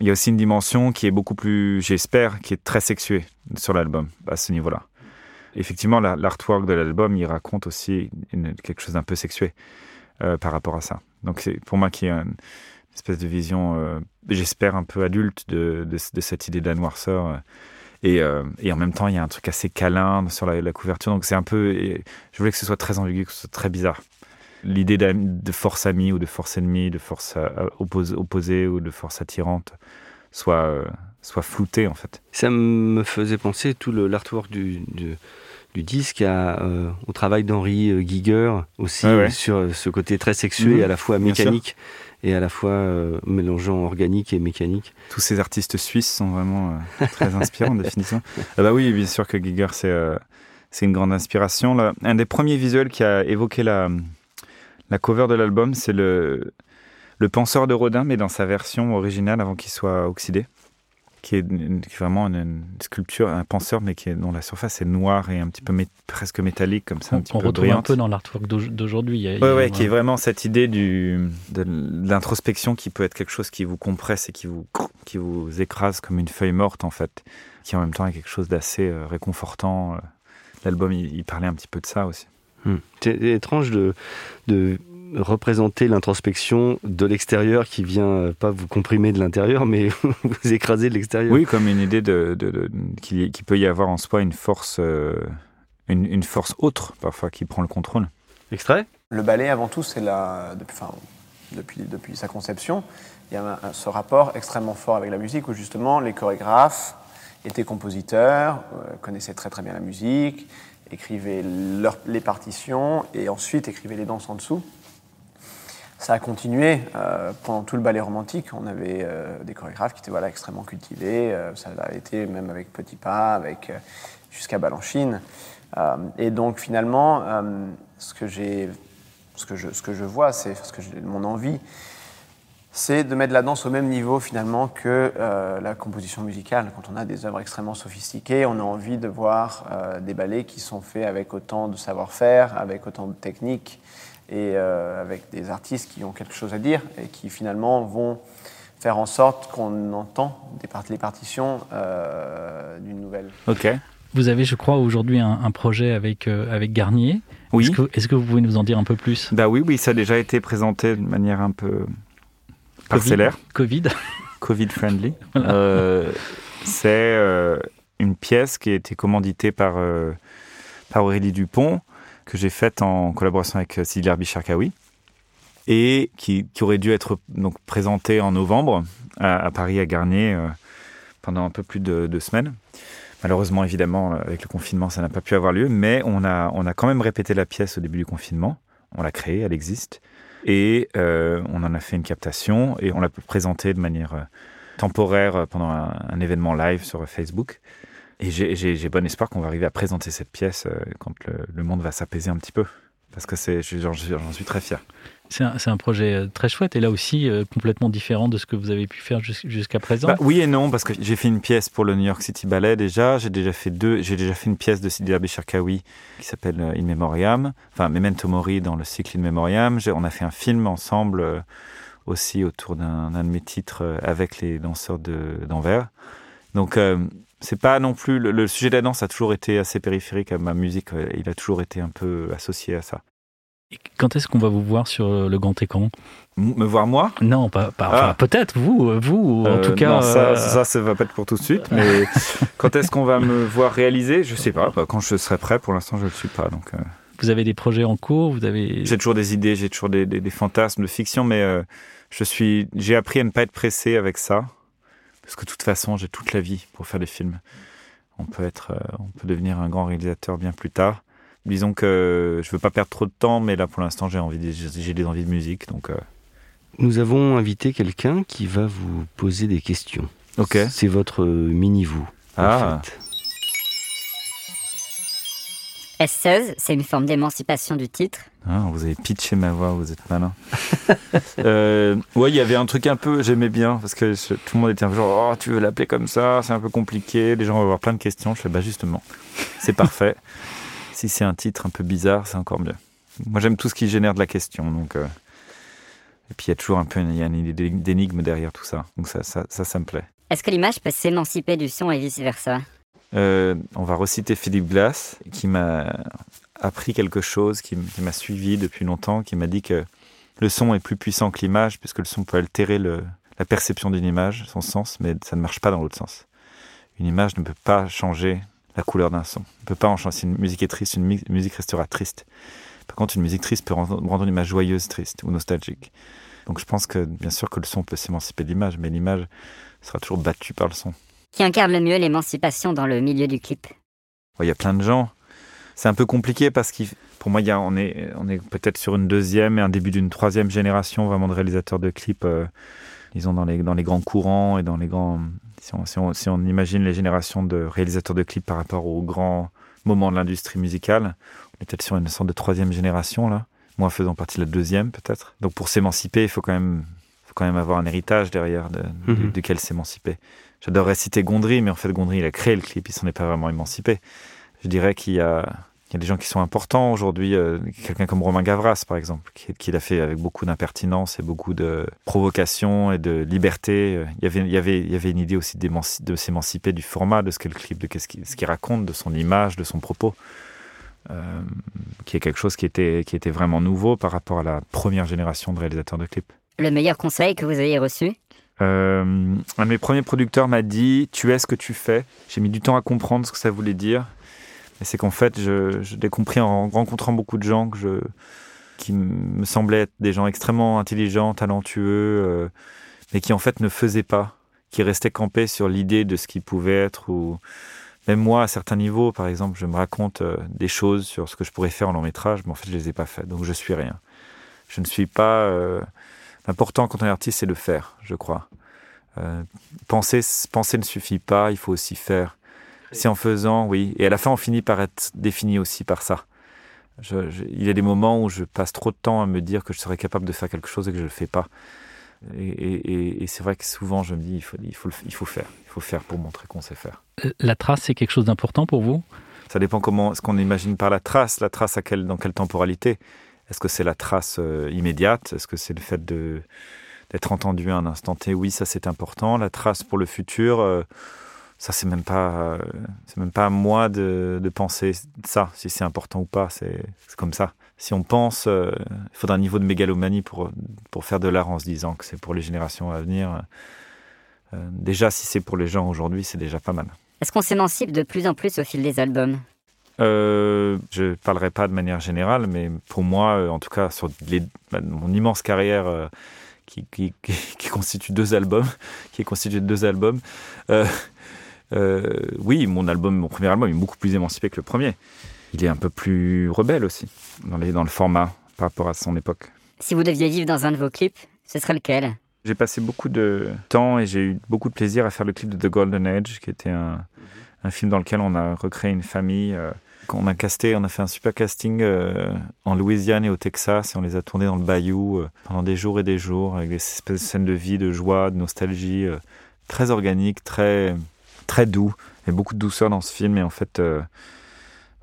Il y a aussi une dimension qui est beaucoup plus, j'espère, qui est très sexuée sur l'album à ce niveau-là effectivement, l'artwork de l'album, il raconte aussi quelque chose d'un peu sexué euh, par rapport à ça. Donc, c'est pour moi qui est une espèce de vision, euh, j'espère, un peu adulte de, cette idée de la noirceur. Euh, et, en même temps, il y a un truc assez câlin sur la, couverture. Donc, c'est un peu. je voulais que ce soit très ambigu, que ce soit très bizarre. L'idée de force amie ou de force ennemie, de force opposée ou de force attirante soit soit floutée en fait. Ça me faisait penser tout l'artwork du, du disque à, euh, au travail d'Henri euh, Giger aussi sur ce côté très sexué, mhm. à la fois mécanique et à la fois euh, mélangeant organique et mécanique. Tous ces artistes suisses sont vraiment très inspirants en définition. Ah bah oui, bien sûr que Giger c'est c'est une grande inspiration. Là. Un des premiers visuels qui a évoqué la, la cover de l'album, c'est le, le penseur de Rodin, mais dans sa version originale avant qu'il soit oxydé qui est, vraiment une, sculpture, un penseur, mais qui est, dont la surface est noire et un petit peu presque métallique, comme ça, un petit on peu retrouve un peu dans l'artwork d'aujourd'hui. Oui, ouais, qui est vraiment cette idée du, de l'introspection qui peut être quelque chose qui vous compresse et qui vous, qui vous écrase comme une feuille morte, en fait, qui en même temps est quelque chose d'assez euh, réconfortant. Euh. L'album, il, parlait un petit peu de ça aussi. Hmm. C'est étrange de, de représenter l'introspection de l'extérieur qui vient euh, pas vous comprimer de l'intérieur, mais vous écraser de l'extérieur. Oui, comme une idée de, de, qu'il peut y avoir en soi une force, euh, une, force autre parfois qui prend le contrôle. Extrait Le ballet, avant tout, c'est la depuis, enfin, depuis, depuis sa conception, il y a ce rapport extrêmement fort avec la musique où justement les chorégraphes étaient compositeurs, connaissaient très très bien la musique, écrivaient les partitions et ensuite écrivaient les danses en dessous. Ça a continué pendant tout le ballet romantique. On avait des chorégraphes qui étaient voilà, extrêmement cultivés. ça a été même avec Petit Pas, avec, jusqu'à Balanchine. et donc finalement, ce que j'ai ce que je, ce que je vois, c'est ce que mon envie, c'est de mettre la danse au même niveau finalement que euh, la composition musicale. Quand on a des œuvres extrêmement sophistiquées, on a envie de voir euh, des ballets qui sont faits avec autant de savoir-faire, avec autant de technique et euh, avec des artistes qui ont quelque chose à dire et qui finalement vont faire en sorte qu'on entend des les partitions d'une nouvelle. Ok. Vous avez, je crois, aujourd'hui un, un, projet avec, avec Garnier. Oui. Est-ce que, est que, vous pouvez nous en dire un peu plus? Bah oui, oui, ça a déjà été présenté de manière un peu parcellaire. Covid. Covid friendly. Euh, c'est euh, une pièce qui a été commanditée par, euh, par Aurélie Dupont, que j'ai faite en collaboration avec Sidler Bicharkawi, et qui, aurait dû être donc présentée en novembre à, Paris, à Garnier, pendant un peu plus de deux semaines. Malheureusement, évidemment, avec le confinement, ça n'a pas pu avoir lieu, mais on a, on a quand même répété la pièce au début du confinement. On l'a créée, elle existe. Et euh, on en a fait une captation et on l'a présenté de manière euh, temporaire euh, pendant un, événement live sur Facebook. Et j'ai bon espoir qu'on va arriver à présenter cette pièce quand le, monde va s'apaiser un petit peu. Parce que j'en suis très fier. C'est un, un, projet euh, très chouette et là aussi euh, complètement différent de ce que vous avez pu faire jusqu'à présent. Bah, oui et non parce que j'ai fait une pièce pour le New York City Ballet déjà. J'ai déjà fait deux. J'ai déjà fait une pièce de Sidi Sharkawi qui s'appelle euh, In Memoriam, enfin Memento Mori dans le cycle In Memoriam. On a fait un film ensemble aussi autour d'un de mes titres avec les danseurs d'Anvers. Donc c'est pas non plus le, le, sujet de la danse a toujours été assez périphérique à ma musique. Il a toujours été un peu associé à ça. Quand est-ce qu'on va vous voir sur le grand écran? Me voir moi? Non, pas, ah. peut-être vous, vous en tout euh, cas. Non, ça, ça, ça, va pas être pour tout de suite. Mais quand est-ce qu'on va me voir réaliser? Je sais pas. Quand je serai prêt. Pour l'instant, je le suis pas. Donc. Euh. Vous avez des projets en cours Vous avez J'ai toujours des idées. J'ai toujours des, des, fantasmes de fiction, mais euh, je suis. J'ai appris à ne pas être pressé avec ça, parce que de toute façon, j'ai toute la vie pour faire des films. On peut être, on peut devenir un grand réalisateur bien plus tard disons que je veux pas perdre trop de temps, mais là pour l'instant j'ai envie, j'ai des envies de musique, donc. Euh. Nous avons invité quelqu'un qui va vous poser des questions. Ok. C'est votre mini vous. Ah. S16, c'est une forme d'émancipation du titre. Ah, vous avez pitché ma voix, vous êtes malin. euh, ouais, il y avait un truc un peu, j'aimais bien, parce que tout le monde était un peu genre, oh, tu veux l'appeler comme ça, c'est un peu compliqué, les gens vont avoir plein de questions. Je fais, bah justement, c'est parfait. Si c'est un titre un peu bizarre, c'est encore mieux. Moi, j'aime tout ce qui génère de la question. Donc, euh, Et puis, il y a toujours un peu une, idée d'énigme derrière tout ça. Donc, ça, ça, ça, me plaît. Est-ce que l'image peut s'émanciper du son et vice-versa? Euh, On va reciter Philippe Glass, qui m'a appris quelque chose, qui, m'a suivi depuis longtemps, qui m'a dit que le son est plus puissant que l'image, puisque le son peut altérer la perception d'une image, son sens, mais ça ne marche pas dans l'autre sens. Une image ne peut pas changer la couleur d'un son. On peut pas en changer. Une musique est triste, une musique restera triste. Par contre, une musique triste peut rendre une image joyeuse triste ou nostalgique. Donc je pense que bien sûr que le son peut s'émanciper de l'image, mais l'image sera toujours battue par le son. Qui incarne le mieux l'émancipation dans le milieu du clip Il y a plein de gens. C'est un peu compliqué parce que pour moi, y a, on est, on est peut-être sur une deuxième et un début d'une troisième génération vraiment de réalisateurs de clips, euh, disons dans les, dans les grands courants et dans les grands, si on, imagine les générations de réalisateurs de clips par rapport aux grands moments de l'industrie musicale, on est peut-être sur une sorte de troisième génération là, moi faisant partie de la deuxième peut-être. Donc pour s'émanciper, il faut quand même, faut quand même avoir un héritage derrière de, mhm. duquel s'émanciper. J'adorerais citer Gondry, mais en fait Gondry il a créé le clip, il s'en est pas vraiment émancipé. Je dirais qu'il y a des gens qui sont importants aujourd'hui, euh, quelqu'un comme Romain Gavras par exemple, qui, qui l'a fait avec beaucoup d'impertinence et beaucoup de provocation et de liberté. Il y avait une idée aussi de s'émanciper du format de ce qu'est le clip, de ce qu'il raconte, de son image, de son propos, euh, qui est quelque chose qui était, qui était vraiment nouveau par rapport à la première génération de réalisateurs de clips. Le meilleur conseil que vous ayez reçu? Un de mes premiers producteurs m'a dit Tu es ce que tu fais. J'ai mis du temps à comprendre ce que ça voulait dire. Et c'est qu'en fait, je, l'ai compris en rencontrant beaucoup de gens que je, qui me semblaient être des gens extrêmement intelligents, talentueux, euh, mais qui en fait ne faisaient pas, qui restait campé sur l'idée de ce qui pouvait être ou même moi à certains niveaux par exemple je me raconte euh, des choses sur ce que je pourrais faire en long métrage mais en fait je les ai pas fait donc je suis rien je ne suis pas euh, l'important quand on est artiste c'est de faire je crois. Euh, penser penser ne suffit pas il faut aussi faire. C'est en faisant oui. Et à la fin on finit par être défini aussi par ça. Je, je, il y a des moments où je passe trop de temps à me dire que je serais capable de faire quelque chose et que je le fais pas. Et, et, et c'est vrai que souvent je me dis il faut, il faut, il faut faire. Il faut faire pour montrer qu'on sait faire. La trace c'est quelque chose d'important pour vous? Ça dépend comment ce qu'on imagine par la trace. La trace à quelle dans quelle temporalité? Est-ce que c'est la trace euh, immédiate? Est-ce que c'est le fait d'être entendu à un instant T? Oui ça c'est important. La trace pour le futur euh, ça c'est même pas euh, c'est même pas à moi de, penser ça si c'est important ou pas. C'est comme ça. Si on pense il faudra un niveau de mégalomanie pour pour faire de l'art en se disant que c'est pour les générations à venir. Déjà si c'est pour les gens aujourd'hui c'est déjà pas mal. Est-ce qu'on s'émancipe de plus en plus au fil des albums? Euh, je parlerai pas de manière générale mais pour moi euh, en tout cas sur les, mon immense carrière euh, qui, qui, qui, qui constitue deux albums qui est constitué de deux albums euh, euh, oui mon album mon premier album est beaucoup plus émancipé que le premier. Il est un peu plus rebelle aussi dans les dans le format par rapport à son époque. Si vous deviez vivre dans un de vos clips ce serait lequel? J'ai passé beaucoup de temps et j'ai eu beaucoup de plaisir à faire le clip de the golden age qui était un, un film dans lequel on a recréé une famille euh, qu'on a casté on a fait un super casting euh, en louisiane et au texas et on les a tournés dans le bayou euh, pendant des jours et des jours avec des espèces de scènes de vie de joie de nostalgie euh, très organique très très doux. Et beaucoup de douceur dans ce film et en fait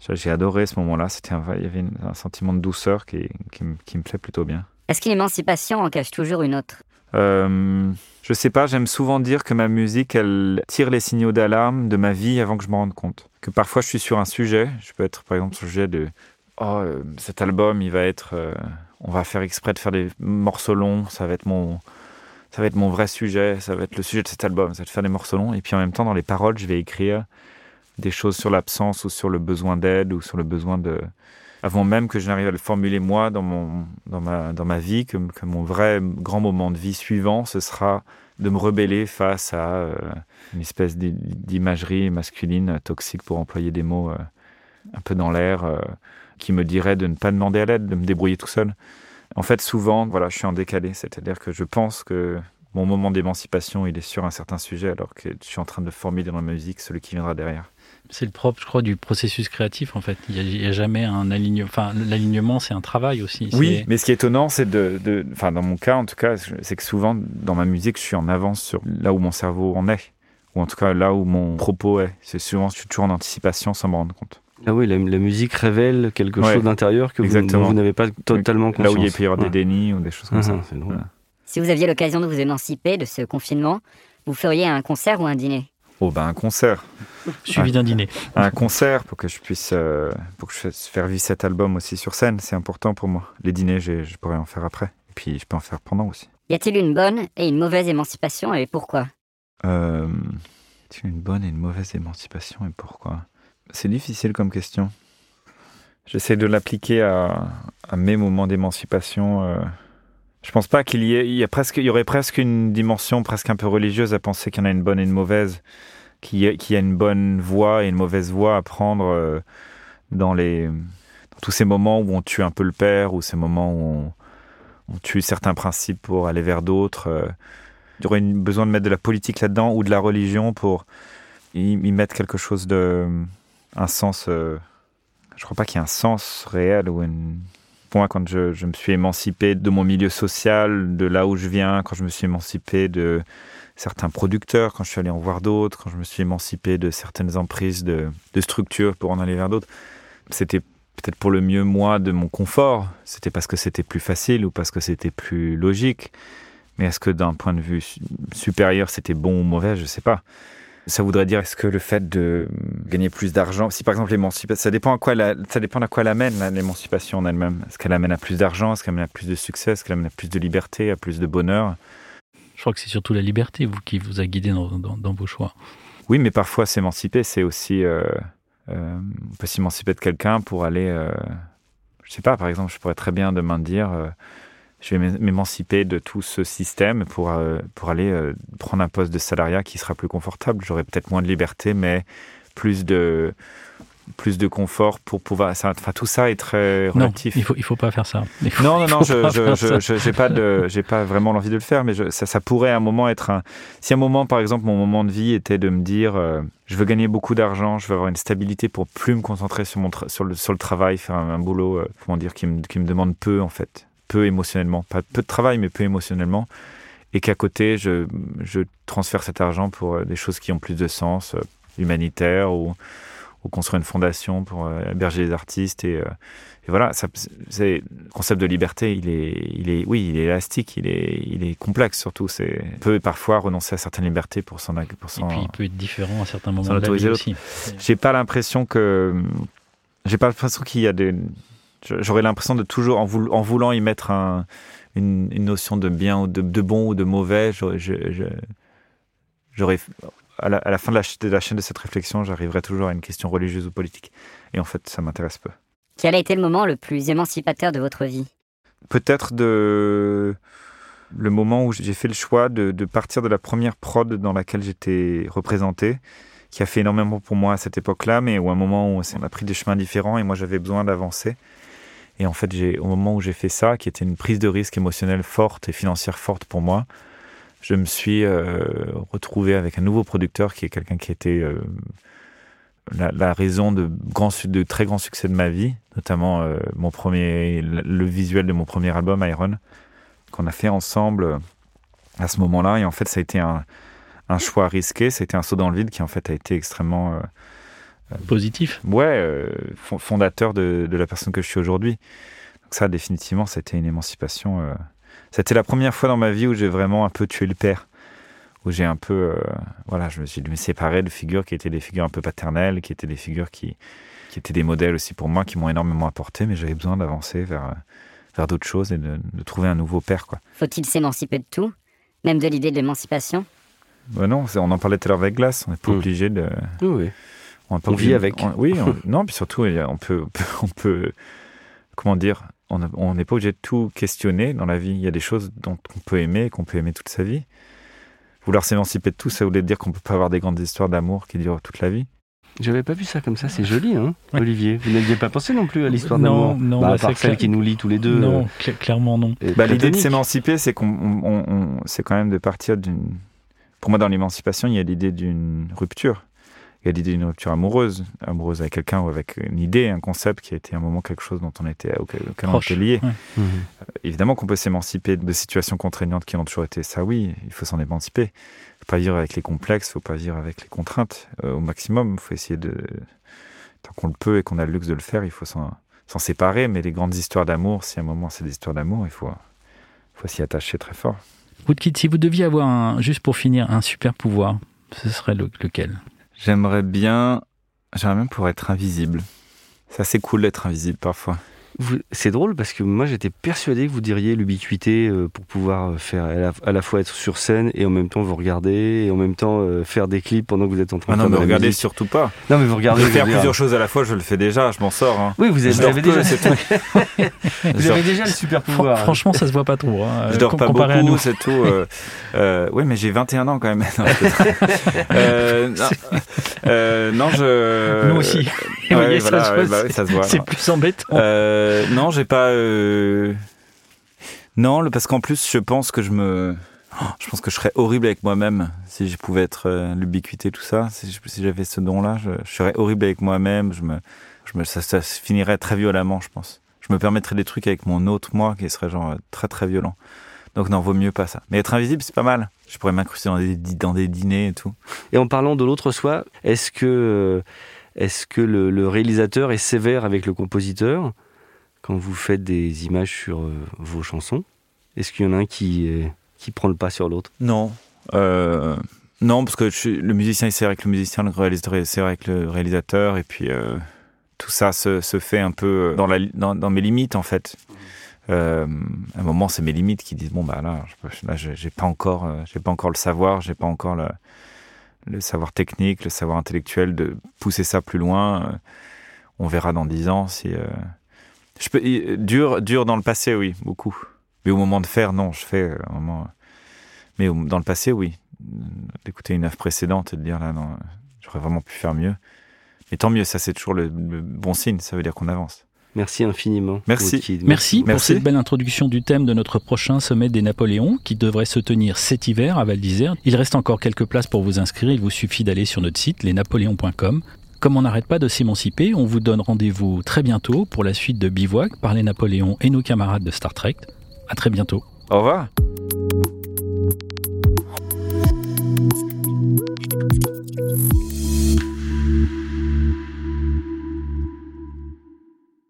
j'ai adoré ce moment là c'était il y avait une, un sentiment de douceur qui, qui, qui me plaît plutôt bien. Est-ce qu'une émancipation en cache toujours une autre? Euh, je sais pas. J'aime souvent dire que ma musique elle tire les signaux d'alarme de ma vie avant que je me rende compte que parfois je suis sur un sujet. Je peux être par exemple sur le sujet de oh, euh, cet album il va être euh, on va faire exprès de faire des morceaux longs. Ça va être mon ça va être mon vrai sujet. Ça va être le sujet de cet album. Ça va faire des morceaux longs et puis en même temps dans les paroles je vais écrire des choses sur l'absence ou sur le besoin d'aide ou sur le besoin de avant même que je n'arrive à le formuler moi dans mon dans ma dans ma vie que, mon vrai grand moment de vie suivant ce sera de me rebeller face à euh, une espèce d'imagerie masculine toxique pour employer des mots euh, un peu dans l'air euh, qui me dirait de ne pas demander à l'aide de me débrouiller tout seul. En fait souvent voilà je suis en décalé. C'est à dire que je pense que mon moment d'émancipation il est sur un certain sujet alors que je suis en train de formuler dans la musique celui qui viendra derrière c'est le propre je crois du processus créatif en fait. Il n'y a, a jamais un alignement enfin l'alignement c'est un travail aussi. Oui mais ce qui est étonnant c'est de, de enfin dans mon cas en tout cas c'est que souvent dans ma musique je suis en avance sur là où mon cerveau en est. Ou en tout cas là où mon propos est. C'est souvent je suis toujours en anticipation sans me rendre compte. Ah oui la, la musique révèle quelque ouais, chose d'intérieur que exactement. vous, vous n'avez pas totalement là où il peut y avoir ouais. des dénis ou des choses comme ah, ça. voilà. si vous aviez l'occasion de vous émanciper de ce confinement vous feriez un concert ou un dîner? Oh ben un concert. Suivi d'un dîner. Un concert pour que je puisse euh, pour que je fasse faire vivre cet album aussi sur scène. C'est important pour moi. Les dîners je pourrais en faire après. Et puis je peux en faire pendant aussi. Y a-t-il une bonne et une mauvaise émancipation et pourquoi? Euh, une bonne et une mauvaise émancipation et pourquoi? C'est difficile comme question. J'essaie de l'appliquer à, à mes moments d'émancipation euh, je pense pas qu'il y ait il y a presque il y aurait presque une dimension presque un peu religieuse à penser qu'il y en a une bonne et une mauvaise qui qui a une bonne voix et une mauvaise voix à prendre euh, dans les dans tous ces moments où on tue un peu le père ou ces moments où on, tue certains principes pour aller vers d'autres euh, il y aurait besoin de mettre de la politique là dedans ou de la religion pour y, y mettre quelque chose de un sens euh, je crois pas qu'il y a un sens réel ou une point quand je, me suis émancipé de mon milieu social de là où je viens quand je me suis émancipé de certains producteurs quand je suis allé en voir d'autres quand je me suis émancipé de certaines emprises de, de structure pour en aller vers d'autres c'était peut-être pour le mieux moi de mon confort. C'était parce que c'était plus facile ou parce que c'était plus logique. Mais est-ce que d'un point de vue supérieur c'était bon ou mauvais? Je sais pas ça voudrait dire est-ce que le fait de gagner plus d'argent si par exemple l'émancipation ça dépend à quoi la, ça dépend à quoi l'amène l'émancipation en elle-même. Est-ce qu'elle amène à plus d'argent est-ce qu'elle amène à plus de succès est-ce qu'elle amène à plus de liberté à plus de bonheur? Je crois que c'est surtout la liberté vous qui vous a guidé dans, dans, dans vos choix. Oui mais parfois s'émanciper c'est aussi euh, euh, on peut s'émanciper de quelqu'un pour aller euh, je sais pas par exemple je pourrais très bien demain dire euh, je vais m'émanciper de tout ce système pour, euh, pour aller euh, prendre un poste de salariat qui sera plus confortable. J'aurai peut-être moins de liberté, mais plus de, plus de confort pour pouvoir. Ça, enfin, tout ça est très relatif. Non, il faut, il faut pas faire ça. Faut, non, non, non, je n'ai pas, de, j'ai pas vraiment l'envie de le faire, mais ça, ça, pourrait à un moment être un. Si à un moment, par exemple, mon moment de vie était de me dire euh, je veux gagner beaucoup d'argent, je veux avoir une stabilité pour plus me concentrer sur, mon sur, le, sur le travail, faire un, boulot, euh, comment dire, qui me, qui me demande peu, en fait. Peu émotionnellement. Pas peu de travail, mais peu émotionnellement. Et qu'à côté, je, je transfère cet argent pour euh, des choses qui ont plus de sens, humanitaires ou ou construire une fondation pour euh, héberger les artistes. Et, euh, et voilà, ça, le concept de liberté, il est, il est, oui, il est élastique, il est, il est complexe surtout. C'est peut parfois renoncer à certaines libertés pour s'en. Et puis il peut être différent à certains moments de la vie aussi. J'ai pas l'impression que, j'ai pas l'impression qu'il y a des. J'aurais l'impression de toujours, en, voulant y mettre un, une, notion de bien ou de, de bon ou de mauvais, j'aurais à la, fin de la, chaîne de cette réflexion, j'arriverai toujours à une question religieuse ou politique. Et en fait, ça m'intéresse peu. Quel a été le moment le plus émancipateur de votre vie? Peut-être de le moment où j'ai fait le choix de, partir de la première prod dans laquelle j'étais représenté, qui a fait énormément pour moi à cette époque-là, mais où un moment où on a pris des chemins différents et moi j'avais besoin d'avancer. Et en fait, au moment où j'ai fait ça, qui était une prise de risque émotionnelle forte et financière forte pour moi, je me suis euh, retrouvé avec un nouveau producteur qui est quelqu'un qui était euh, la, raison de, grand, de très grand succès de ma vie, notamment euh, mon premier, le visuel de mon premier album, Iron, qu'on a fait ensemble à ce moment-là. Et en fait, ça a été un, un choix risqué, été un saut dans le vide qui en fait a été extrêmement... Positif Ouais, fondateur de, de, la personne que je suis aujourd'hui. Donc ça, définitivement, c'était une émancipation c'était la première fois dans ma vie où j'ai vraiment un peu tué le père. Où j'ai un peu. Euh, voilà, je me suis séparé de figures qui étaient des figures un peu paternelles, qui étaient des figures qui, qui étaient des modèles aussi pour moi, qui m'ont énormément apporté, mais j'avais besoin d'avancer vers, vers d'autres choses et de, trouver un nouveau père. Quoi. Faut-il s'émanciper de tout Même de l'idée de l'émancipation? Bah Non, on en parlait tout à l'heure avec Glace, on n'est pas obligé de. Oui, On, vit avec. oui, non, puis surtout, on peut, on peut comment dire, on n'est pas obligé de tout questionner dans la vie. Il y a des choses dont on peut aimer, qu'on peut aimer toute sa vie. Vouloir s'émanciper de tout, ça voulait dire qu'on peut pas avoir des grandes histoires d'amour qui durent toute la vie. J'avais pas vu ça comme ça, c'est joli, hein, Olivier. Vous n'aviez pas pensé non plus à l'histoire d'amour? Non, non. Bah, à part celle qui nous lie tous les deux. Non, clairement non. Bah, L'idée de s'émanciper, c'est qu'on, c'est quand même de partir d'une. Pour moi, dans l'émancipation, il y a l'idée d'une rupture il y a l'idée d'une rupture amoureuse, amoureuse avec quelqu'un ou avec une idée, un concept qui a été un moment quelque chose dont on était, auquel, on était lié. Mhm. Euh, évidemment qu'on peut s'émanciper de situations contraignantes qui ont toujours été ça, oui, il faut s'en émanciper. Il ne faut pas vivre avec les complexes, il ne faut pas vivre avec les contraintes euh, au maximum. Il faut essayer de, tant qu'on le peut et qu'on a le luxe de le faire, il faut s'en séparer. Mais les grandes histoires d'amour, si à un moment c'est des histoires d'amour, il faut, faut s'y attacher très fort. Woodkid, si vous deviez avoir, un, juste pour finir, un super pouvoir, ce serait lequel? J'aimerais bien, j'aimerais même pour être invisible. C'est assez cool d'être invisible parfois. C'est drôle parce que moi j'étais persuadé que vous diriez l'ubiquité euh, pour pouvoir euh, faire à la, fois être sur scène et en même temps vous regarder et en même temps euh, faire des clips pendant que vous êtes en train ah de faire non, mais regardez surtout pas. Non mais vous regardez. faire plusieurs choses à la fois, je le fais déjà, je m'en sors. Hein. Oui, vous, avez, déjà. vous avez déjà le super pouvoir. Franchement, ça se voit pas trop. Hein, je dors pas beaucoup, c'est tout. oui, mais j'ai 21 ans quand même. non, je. Nous aussi. Ouais, voilà, ça se voit. C'est plus embêtant. Euh, non, j'ai pas. Euh, non, parce qu'en plus, je pense que je me. Je pense que je serais horrible avec moi-même si je pouvais être euh, l'ubiquité, tout ça. Si, j'avais ce don-là, je, serais horrible avec moi-même. Je me, ça, finirait très violemment, je pense. Je me permettrais des trucs avec mon autre moi qui serait genre très très violent. Donc non, vaut mieux pas ça. Mais être invisible, c'est pas mal. Je pourrais m'incruster dans des, dans des dîners et tout. Et en parlant de l'autre soi, est-ce que, est-ce que le, le réalisateur est sévère avec le compositeur? Quand vous faites des images sur euh, vos chansons Est-ce qu'il y en a un qui, qui prend le pas sur l'autre? Non. Euh, non, parce que le musicien est avec le musicien, le réalisateur est avec le réalisateur, et puis euh, tout ça se, se, fait un peu dans, la, dans, mes limites, en fait. à un moment, c'est mes limites qui disent bon bah là, là j'ai pas encore, pas encore le savoir, j'ai pas encore le, le, savoir technique, le savoir intellectuel de pousser ça plus loin. on verra dans dix ans si je peux, dur, dur dans le passé, oui, beaucoup. Mais au moment de faire, non, je fais euh, un moment. Mais au- dans le passé, oui. D'écouter une œuvre précédente et de dire là, non, j'aurais vraiment pu faire mieux. Mais tant mieux, ça c'est toujours le, le bon signe, ça veut dire qu'on avance. Merci infiniment. Merci. Merci pour Merci. cette belle introduction du thème de notre prochain sommet des Napoléons qui devrait se tenir cet hiver à Val d'Isère. Il reste encore quelques places pour vous inscrire. Il vous suffit d'aller sur notre site lesnapoléons.com. Comme on n'arrête pas de s'émanciper, on vous donne rendez-vous très bientôt pour la suite de Bivouac par les Napoléons et nos camarades de Star Trek. À très bientôt. Au revoir.